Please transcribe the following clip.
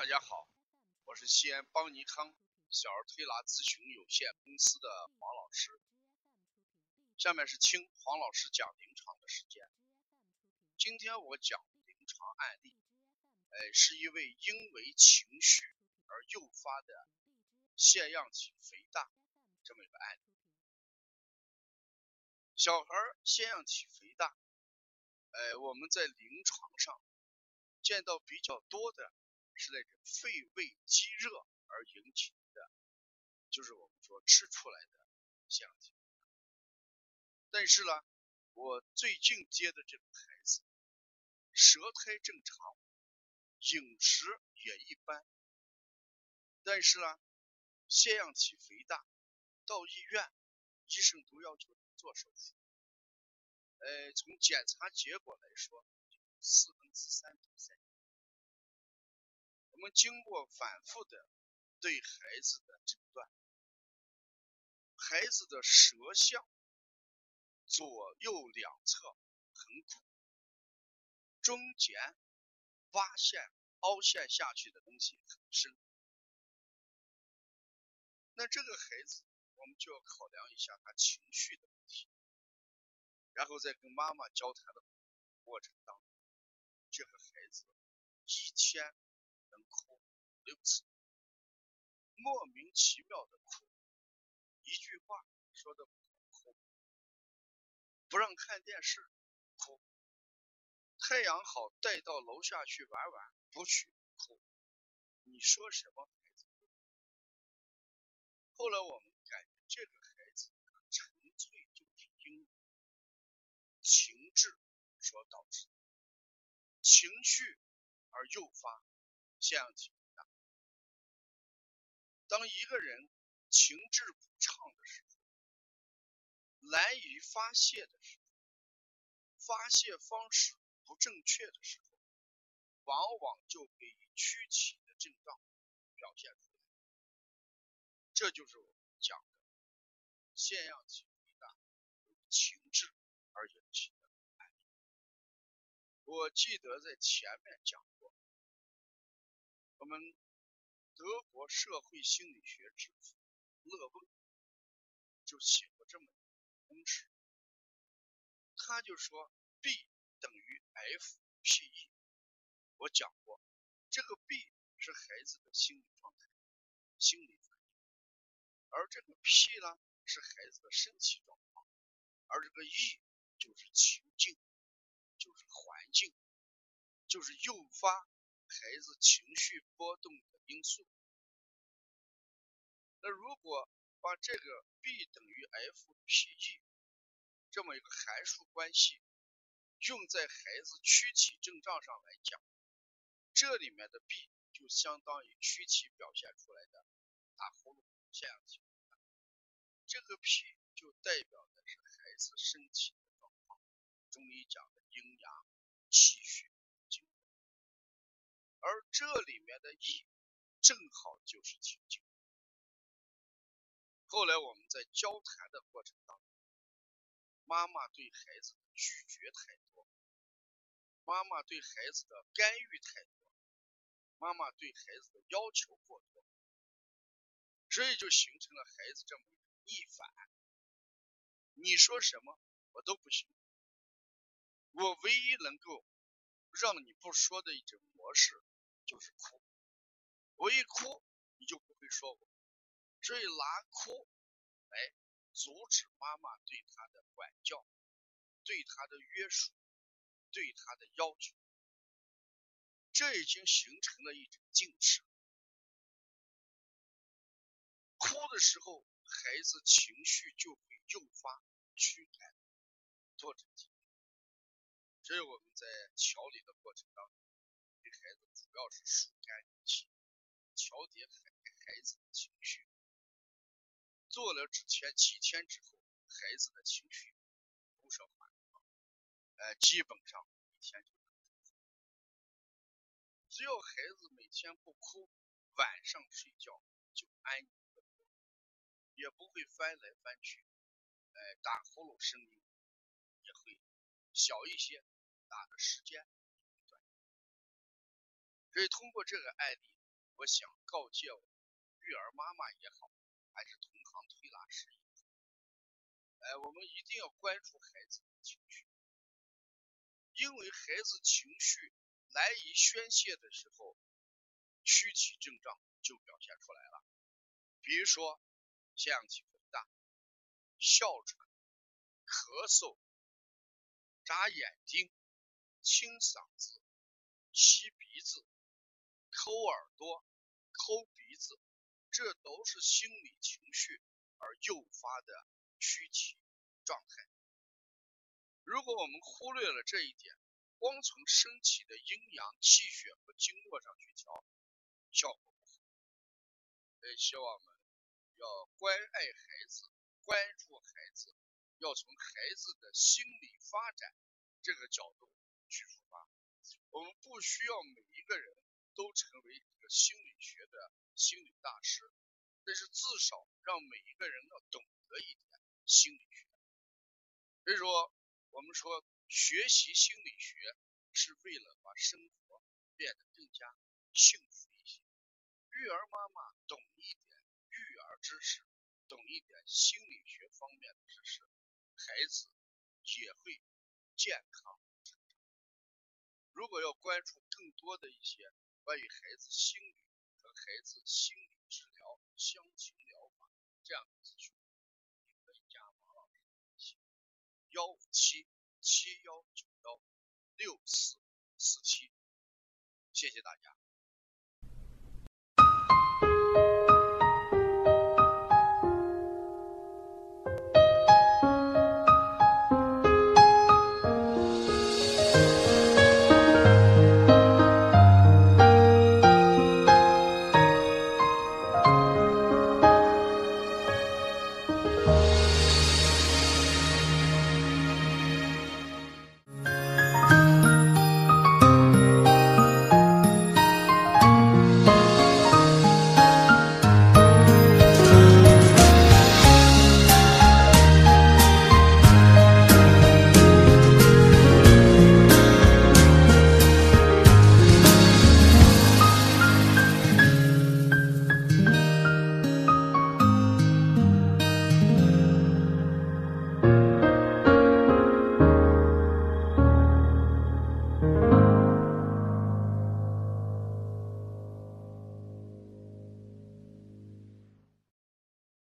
大家好，我是西安邦尼康小儿推拿咨询有限公司的黄老师。下面是听黄老师讲临床的时间。今天我讲临床案例，呃，是一位因为情绪而诱发的腺样体肥大这么一个案例。小孩腺样体肥大，呃，我们在临床上见到比较多的。是那种肺胃积热而引起的，就是我们说吃出来的腺样体。但是呢，我最近接的这个孩子，舌苔正常，饮食也一般，但是呢，腺样体肥大，到医院医生都要求做手术。呃，从检查结果来说，四分之三。我们经过反复的对孩子的诊断，孩子的舌象左右两侧很苦，中间挖陷凹陷下去的东西很深。那这个孩子，我们就要考量一下他情绪的问题，然后在跟妈妈交谈的过程当中，这个孩子一天。六次，莫名其妙的哭，一句话说的哭，不让看电视哭，太阳好带到楼下去玩玩不去哭，你说什么孩子？后来我们感觉这个孩子纯粹就是因为情志所导致，情绪而诱发。腺样体。当一个人情志不畅的时候，难以发泄的时候，发泄方式不正确的时候，往往就给予躯体的症状表现出来。这就是我们讲的腺样体肥大情志而引起的案例。我记得在前面讲过。我们德国社会心理学之父勒问就写过这么一个公式，他就说 B 等于 FPE。我讲过，这个 B 是孩子的心理状态、心理反应，而这个 P 呢是孩子的身体状况，而这个 E 就是情境，就是环境，就是诱发。孩子情绪波动的因素。那如果把这个 B 等于 FPE 这么一个函数关系用在孩子躯体症状上来讲，这里面的 B 就相当于躯体表现出来的打呼噜、腺样体这个 P 就代表的是孩子身体的状况，中医讲的阴阳气血。而这里面的义正好就是情境。后来我们在交谈的过程当中，妈妈对孩子的拒绝太多，妈妈对孩子的干预太多，妈妈对孩子的要求过多，所以就形成了孩子这么逆反。你说什么我都不行，我唯一能够让你不说的一种模式。就是哭，我一哭你就不会说我，所以拿哭来阻止妈妈对他的管教、对他的约束、对他的要求，这已经形成了一种近视。哭的时候，孩子情绪就会诱发躯干脱症所以我们在调理的过程当中。孩子主要是疏肝理气，调节孩孩子的情绪。做了之前几天之后，孩子的情绪都是缓和，呃，基本上一天就。只要孩子每天不哭，晚上睡觉就安宁，也不会翻来翻去，呃，打呼噜声音也会小一些，打的时间。所以通过这个案例，我想告诫我育儿妈妈也好，还是同行推拿师也好，哎，我们一定要关注孩子的情绪，因为孩子情绪难以宣泄的时候，躯体症状就表现出来了，比如说腺样体肥大、哮喘、咳嗽、眨眼睛、清嗓子、吸鼻子。抠耳朵、抠鼻子，这都是心理情绪而诱发的躯体状态。如果我们忽略了这一点，光从身体的阴阳、气血和经络上去调，效果不好。所以，希望我们要关爱孩子，关注孩子，要从孩子的心理发展这个角度去出发。我们不需要每一个人。都成为这个心理学的心理大师，但是至少让每一个人要懂得一点心理学。所以说，我们说学习心理学是为了把生活变得更加幸福一些。育儿妈妈懂一点育儿知识，懂一点心理学方面的知识，孩子也会健康。如果要关注更多的一些。关于孩子心理和孩子心理治疗、相亲疗法这样的咨询，你可以加王老师微信：幺五七七幺九幺六四四七。谢谢大家。